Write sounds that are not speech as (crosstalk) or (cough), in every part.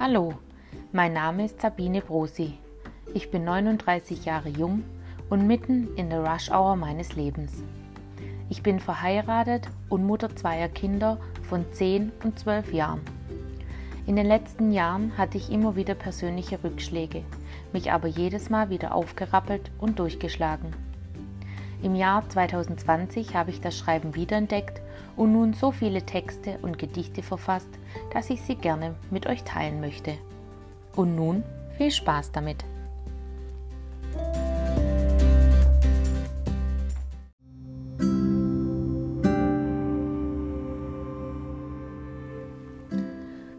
Hallo, mein Name ist Sabine Brosi. Ich bin 39 Jahre jung und mitten in der Rush Hour meines Lebens. Ich bin verheiratet und Mutter zweier Kinder von 10 und 12 Jahren. In den letzten Jahren hatte ich immer wieder persönliche Rückschläge, mich aber jedes Mal wieder aufgerappelt und durchgeschlagen. Im Jahr 2020 habe ich das Schreiben wiederentdeckt und nun so viele Texte und Gedichte verfasst, dass ich sie gerne mit euch teilen möchte. Und nun viel Spaß damit!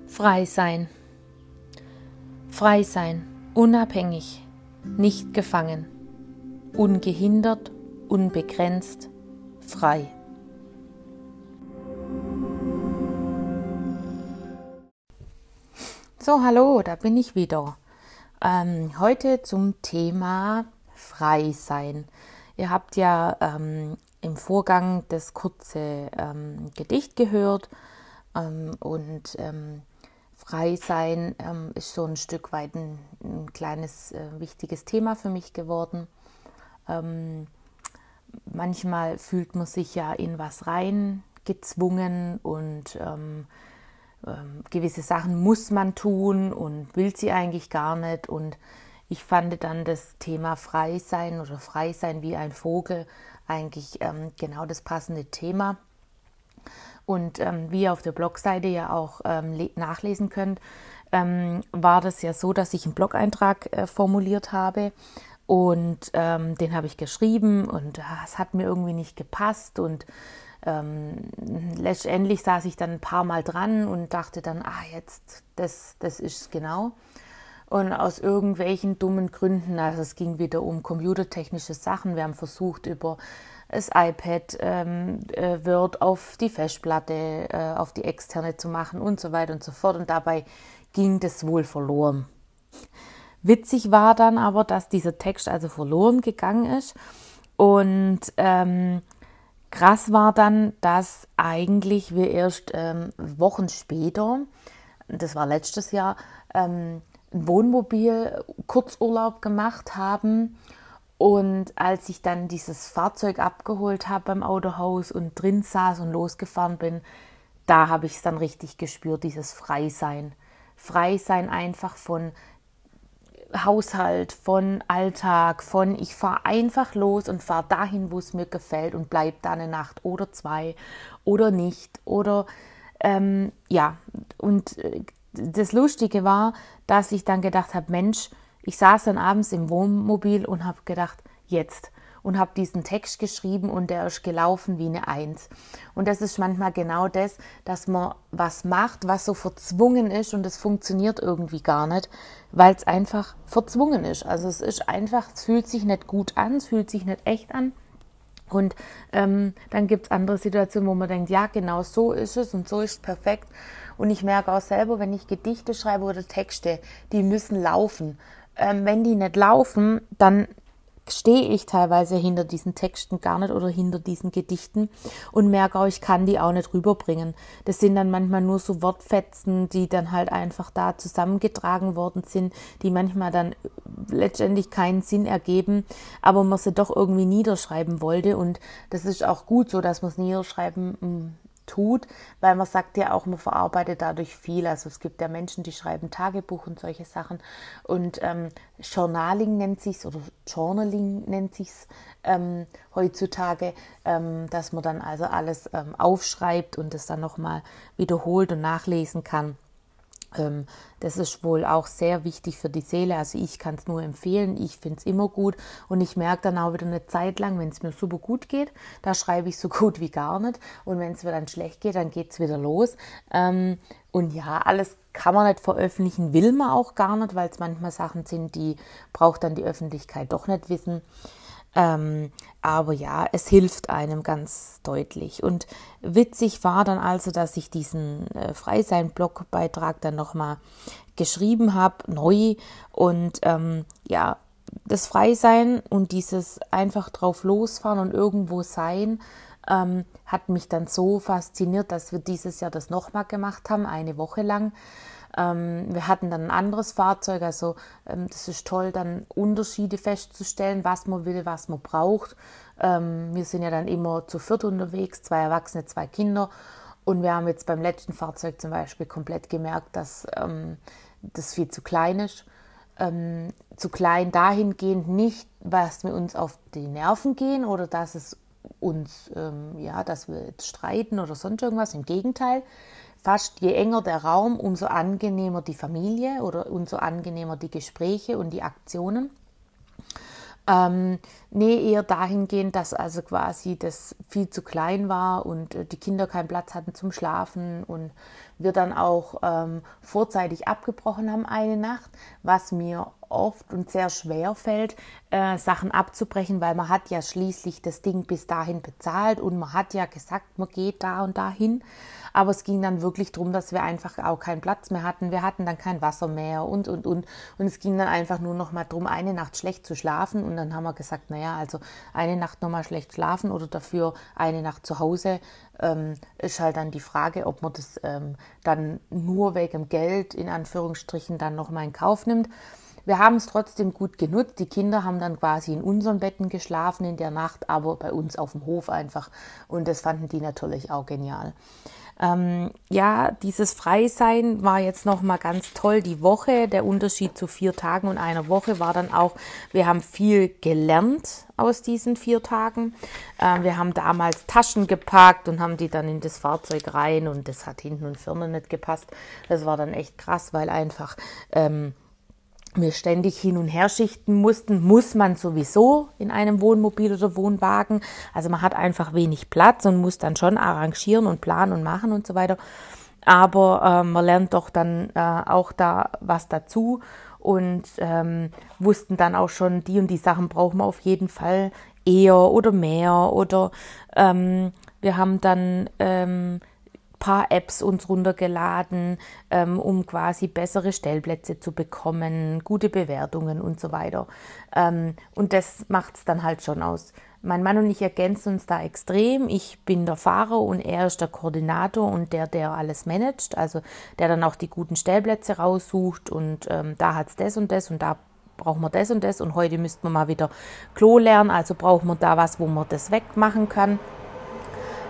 Frei sein. Frei sein, unabhängig, nicht gefangen, ungehindert, unbegrenzt, frei. So, hallo, da bin ich wieder. Ähm, heute zum Thema Frei sein. Ihr habt ja ähm, im Vorgang das kurze ähm, Gedicht gehört ähm, und ähm, Frei sein ähm, ist so ein Stück weit ein, ein kleines äh, wichtiges Thema für mich geworden. manchmal fühlt man sich ja in was rein gezwungen und ähm, gewisse Sachen muss man tun und will sie eigentlich gar nicht. Und ich fand dann das Thema Frei sein oder Frei sein wie ein Vogel eigentlich ähm, genau das passende Thema. Und ähm, wie ihr auf der Blogseite ja auch ähm, nachlesen könnt, ähm, war das ja so, dass ich einen Blog-Eintrag äh, formuliert habe und ähm, den habe ich geschrieben und ah, es hat mir irgendwie nicht gepasst und ähm, letztendlich saß ich dann ein paar Mal dran und dachte dann, ah, jetzt, das, das ist genau. Und aus irgendwelchen dummen Gründen, also es ging wieder um computertechnische Sachen, wir haben versucht über das iPad ähm, äh, Word auf die Festplatte, äh, auf die externe zu machen und so weiter und so fort. Und dabei ging das wohl verloren. Witzig war dann aber, dass dieser Text also verloren gegangen ist und ähm, Krass war dann, dass eigentlich wir erst ähm, Wochen später, das war letztes Jahr, ähm, ein Wohnmobil Kurzurlaub gemacht haben. Und als ich dann dieses Fahrzeug abgeholt habe beim Autohaus und drin saß und losgefahren bin, da habe ich es dann richtig gespürt, dieses Freisein. Freisein einfach von Haushalt, von Alltag, von ich fahre einfach los und fahre dahin, wo es mir gefällt und bleib da eine Nacht oder zwei oder nicht. Oder ähm, ja, und äh, das Lustige war, dass ich dann gedacht habe, Mensch, ich saß dann abends im Wohnmobil und habe gedacht, jetzt und habe diesen Text geschrieben und der ist gelaufen wie eine Eins. Und das ist manchmal genau das, dass man was macht, was so verzwungen ist und es funktioniert irgendwie gar nicht, weil es einfach verzwungen ist. Also es ist einfach, es fühlt sich nicht gut an, es fühlt sich nicht echt an. Und ähm, dann gibt es andere Situationen, wo man denkt, ja, genau so ist es und so ist es perfekt. Und ich merke auch selber, wenn ich Gedichte schreibe oder Texte, die müssen laufen. Ähm, wenn die nicht laufen, dann stehe ich teilweise hinter diesen Texten gar nicht oder hinter diesen Gedichten und merke auch, ich kann die auch nicht rüberbringen. Das sind dann manchmal nur so Wortfetzen, die dann halt einfach da zusammengetragen worden sind, die manchmal dann letztendlich keinen Sinn ergeben, aber man sie doch irgendwie niederschreiben wollte und das ist auch gut so, dass man es niederschreiben mm, tut, weil man sagt ja auch, man verarbeitet dadurch viel. Also es gibt ja Menschen, die schreiben Tagebuch und solche Sachen. Und ähm, Journaling nennt sich's oder Journaling nennt sich's ähm, heutzutage, ähm, dass man dann also alles ähm, aufschreibt und es dann nochmal wiederholt und nachlesen kann. Ähm, das ist wohl auch sehr wichtig für die Seele. Also ich kann es nur empfehlen. Ich finde es immer gut. Und ich merke dann auch wieder eine Zeit lang, wenn es mir super gut geht, da schreibe ich so (laughs) gut wie gar nicht. Und wenn es mir dann schlecht geht, dann geht es wieder los. Ähm, und ja, alles kann man nicht veröffentlichen, will man auch gar nicht, weil es manchmal Sachen sind, die braucht dann die Öffentlichkeit doch nicht wissen. Ähm, aber ja, es hilft einem ganz deutlich. Und witzig war dann also, dass ich diesen äh, Freisein-Blogbeitrag dann nochmal geschrieben habe, neu. Und ähm, ja, das Freisein und dieses einfach drauf losfahren und irgendwo sein, ähm, hat mich dann so fasziniert, dass wir dieses Jahr das nochmal gemacht haben, eine Woche lang. Ähm, wir hatten dann ein anderes Fahrzeug, also ähm, das ist toll, dann Unterschiede festzustellen, was man will, was man braucht. Ähm, wir sind ja dann immer zu viert unterwegs, zwei Erwachsene, zwei Kinder. Und wir haben jetzt beim letzten Fahrzeug zum Beispiel komplett gemerkt, dass das viel zu klein ist. Ähm, zu klein dahingehend nicht, was wir uns auf die Nerven gehen oder dass es uns, ähm, ja, dass wir jetzt streiten oder sonst irgendwas. Im Gegenteil, fast je enger der Raum, umso angenehmer die Familie oder umso angenehmer die Gespräche und die Aktionen. Ähm, nee, eher dahingehend, dass also quasi das viel zu klein war und äh, die Kinder keinen Platz hatten zum Schlafen und wir dann auch ähm, vorzeitig abgebrochen haben eine Nacht, was mir oft und sehr schwer fällt, äh, Sachen abzubrechen, weil man hat ja schließlich das Ding bis dahin bezahlt und man hat ja gesagt, man geht da und dahin. Aber es ging dann wirklich darum, dass wir einfach auch keinen Platz mehr hatten. Wir hatten dann kein Wasser mehr und, und, und. Und es ging dann einfach nur noch mal darum, eine Nacht schlecht zu schlafen. Und dann haben wir gesagt, naja, also eine Nacht noch mal schlecht schlafen oder dafür eine Nacht zu Hause. Ähm, ist halt dann die Frage, ob man das ähm, dann nur wegen Geld in Anführungsstrichen dann noch mal in Kauf nimmt. Wir haben es trotzdem gut genutzt. Die Kinder haben dann quasi in unseren Betten geschlafen in der Nacht, aber bei uns auf dem Hof einfach. Und das fanden die natürlich auch genial. Ähm, ja, dieses Freisein war jetzt nochmal ganz toll. Die Woche, der Unterschied zu vier Tagen und einer Woche war dann auch, wir haben viel gelernt aus diesen vier Tagen. Ähm, wir haben damals Taschen gepackt und haben die dann in das Fahrzeug rein und das hat hinten und vorne nicht gepasst. Das war dann echt krass, weil einfach ähm, wir ständig hin und her schichten mussten, muss man sowieso in einem Wohnmobil oder Wohnwagen. Also man hat einfach wenig Platz und muss dann schon arrangieren und planen und machen und so weiter. Aber äh, man lernt doch dann äh, auch da was dazu und ähm, wussten dann auch schon, die und die Sachen brauchen wir auf jeden Fall eher oder mehr oder ähm, wir haben dann ähm, paar Apps uns runtergeladen, ähm, um quasi bessere Stellplätze zu bekommen, gute Bewertungen und so weiter. Ähm, und das macht es dann halt schon aus. Mein Mann und ich ergänzen uns da extrem. Ich bin der Fahrer und er ist der Koordinator und der, der alles managt, also der dann auch die guten Stellplätze raussucht und ähm, da hat es das und das und da brauchen wir das und das und heute müssten wir mal wieder Klo lernen, also brauchen wir da was, wo man das wegmachen kann.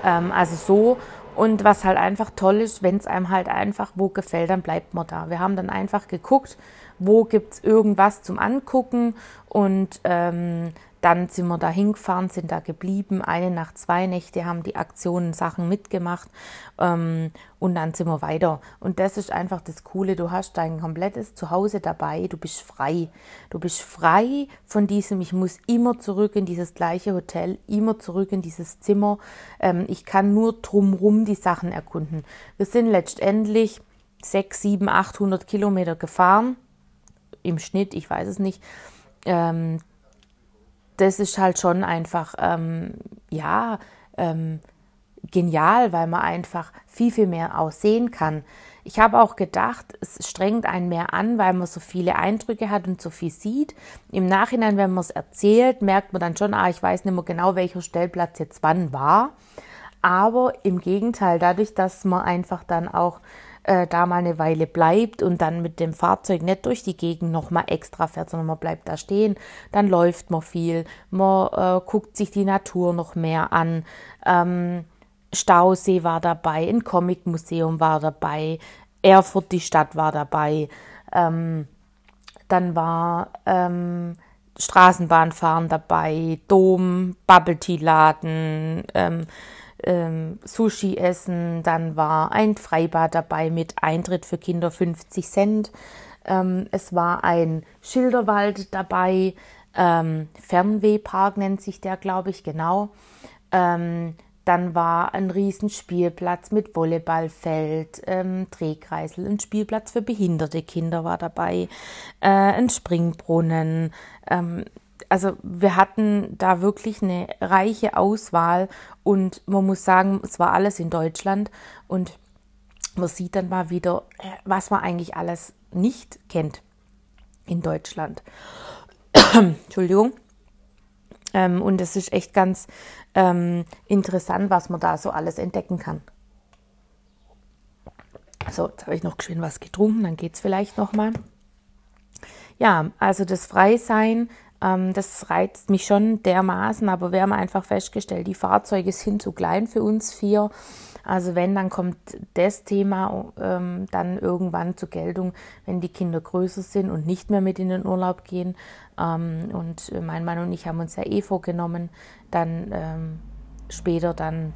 Ähm, also so und was halt einfach toll ist, wenn es einem halt einfach wo gefällt, dann bleibt man da. Wir haben dann einfach geguckt, wo gibt es irgendwas zum Angucken und ähm, dann sind wir da hingefahren, sind da geblieben. Eine Nacht, zwei Nächte haben die Aktionen Sachen mitgemacht ähm, und dann sind wir weiter. Und das ist einfach das Coole. Du hast dein komplettes Zuhause dabei. Du bist frei. Du bist frei von diesem, ich muss immer zurück in dieses gleiche Hotel, immer zurück in dieses Zimmer. Ähm, ich kann nur drumrum die Sachen erkunden. Wir sind letztendlich sechs, sieben, achthundert Kilometer gefahren. Im Schnitt, ich weiß es nicht. Ähm, das ist halt schon einfach, ähm, ja, ähm, genial, weil man einfach viel, viel mehr aussehen kann. Ich habe auch gedacht, es strengt einen mehr an, weil man so viele Eindrücke hat und so viel sieht. Im Nachhinein, wenn man es erzählt, merkt man dann schon, ah, ich weiß nicht mehr genau, welcher Stellplatz jetzt wann war. Aber im Gegenteil, dadurch, dass man einfach dann auch äh, da mal eine Weile bleibt und dann mit dem Fahrzeug nicht durch die Gegend nochmal extra fährt, sondern man bleibt da stehen, dann läuft man viel, man äh, guckt sich die Natur noch mehr an. Ähm, Stausee war dabei, ein Comicmuseum war dabei, Erfurt, die Stadt war dabei, ähm, dann war ähm, Straßenbahnfahren dabei, Dom, Bubble Tea Laden, ähm, ähm, Sushi essen, dann war ein Freibad dabei mit Eintritt für Kinder 50 Cent. Ähm, es war ein Schilderwald dabei, ähm, Fernwehpark nennt sich der, glaube ich, genau. Ähm, dann war ein Riesenspielplatz mit Volleyballfeld, ähm, Drehkreisel, ein Spielplatz für behinderte Kinder war dabei, äh, ein Springbrunnen, ähm, also wir hatten da wirklich eine reiche Auswahl und man muss sagen, es war alles in Deutschland und man sieht dann mal wieder, äh, was man eigentlich alles nicht kennt in Deutschland. (clears throat) Entschuldigung. Ähm, und es ist echt ganz ähm, interessant, was man da so alles entdecken kann. So, jetzt habe ich noch geschwind was getrunken, dann geht es vielleicht nochmal. Ja, also das Freisein, ähm, das reizt mich schon dermaßen, aber wir haben einfach festgestellt, die Fahrzeuge sind zu klein für uns vier. Also wenn, dann kommt das Thema ähm, dann irgendwann zur Geltung, wenn die Kinder größer sind und nicht mehr mit in den Urlaub gehen. Ähm, und mein Mann und ich haben uns ja eh vorgenommen, dann ähm, später dann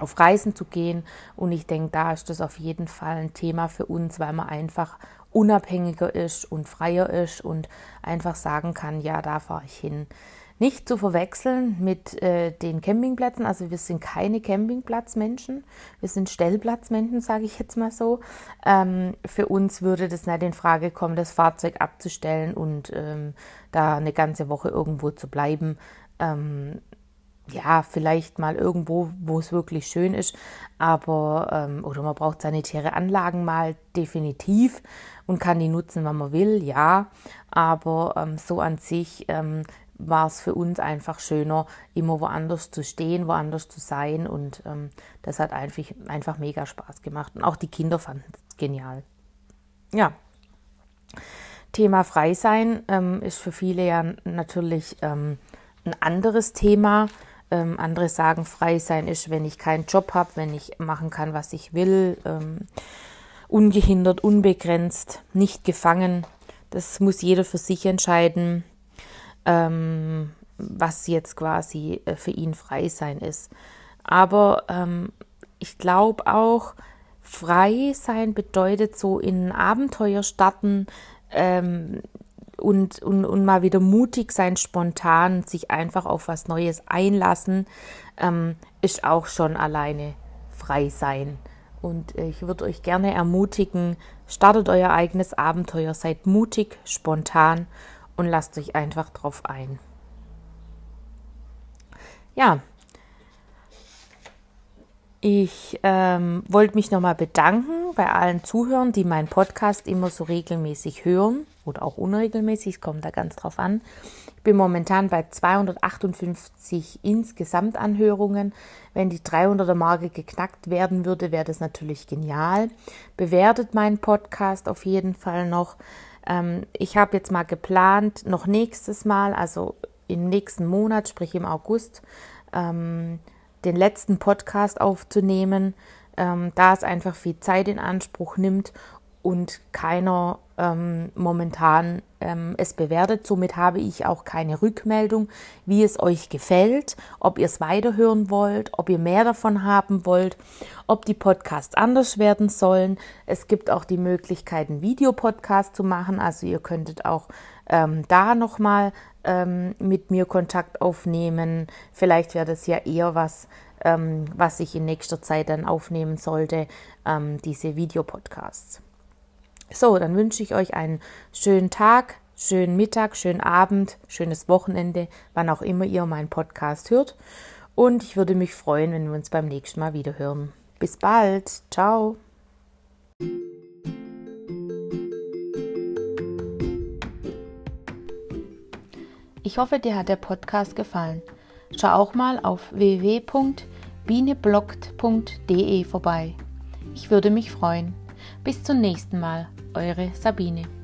auf Reisen zu gehen. Und ich denke, da ist das auf jeden Fall ein Thema für uns, weil man einfach unabhängiger ist und freier ist und einfach sagen kann, ja, da fahre ich hin. Nicht zu verwechseln mit äh, den Campingplätzen. Also wir sind keine Campingplatzmenschen. Wir sind Stellplatzmenschen, sage ich jetzt mal so. Ähm, für uns würde das nicht in Frage kommen, das Fahrzeug abzustellen und ähm, da eine ganze Woche irgendwo zu bleiben. Ähm, ja, vielleicht mal irgendwo, wo es wirklich schön ist, aber ähm, oder man braucht sanitäre Anlagen mal definitiv und kann die nutzen, wenn man will, ja, aber ähm, so an sich ähm, war es für uns einfach schöner, immer woanders zu stehen, woanders zu sein und ähm, das hat einfach, einfach mega Spaß gemacht und auch die Kinder fanden es genial. Ja. Thema Freisein ähm, ist für viele ja natürlich ähm, ein anderes Thema. Ähm, andere sagen, frei sein ist, wenn ich keinen Job habe, wenn ich machen kann, was ich will, ähm, ungehindert, unbegrenzt, nicht gefangen. Das muss jeder für sich entscheiden, ähm, was jetzt quasi äh, für ihn frei sein ist. Aber ähm, ich glaube auch, frei sein bedeutet so in Abenteuer starten, ähm, und, und, und mal wieder mutig sein, spontan, sich einfach auf was Neues einlassen, ähm, ist auch schon alleine frei sein. Und ich würde euch gerne ermutigen, startet euer eigenes Abenteuer, seid mutig, spontan und lasst euch einfach drauf ein. Ja, ich ähm, wollte mich nochmal bedanken bei allen Zuhörern, die meinen Podcast immer so regelmäßig hören oder auch unregelmäßig, es kommt da ganz drauf an. Ich bin momentan bei 258 insgesamt Anhörungen. Wenn die 300er Marke geknackt werden würde, wäre das natürlich genial. Bewertet meinen Podcast auf jeden Fall noch. Ähm, ich habe jetzt mal geplant, noch nächstes Mal, also im nächsten Monat, sprich im August, ähm, den letzten Podcast aufzunehmen, ähm, da es einfach viel Zeit in Anspruch nimmt und keiner ähm, momentan ähm, es bewertet. Somit habe ich auch keine Rückmeldung, wie es euch gefällt, ob ihr es weiterhören wollt, ob ihr mehr davon haben wollt, ob die Podcasts anders werden sollen. Es gibt auch die Möglichkeit, einen Videopodcast zu machen. Also ihr könntet auch ähm, da nochmal ähm, mit mir Kontakt aufnehmen. Vielleicht wäre das ja eher was, ähm, was ich in nächster Zeit dann aufnehmen sollte, ähm, diese Videopodcasts. So, dann wünsche ich euch einen schönen Tag, schönen Mittag, schönen Abend, schönes Wochenende, wann auch immer ihr meinen Podcast hört. Und ich würde mich freuen, wenn wir uns beim nächsten Mal wieder hören. Bis bald. Ciao. Ich hoffe, dir hat der Podcast gefallen. Schau auch mal auf www.bieneblockt.de vorbei. Ich würde mich freuen. Bis zum nächsten Mal, eure Sabine.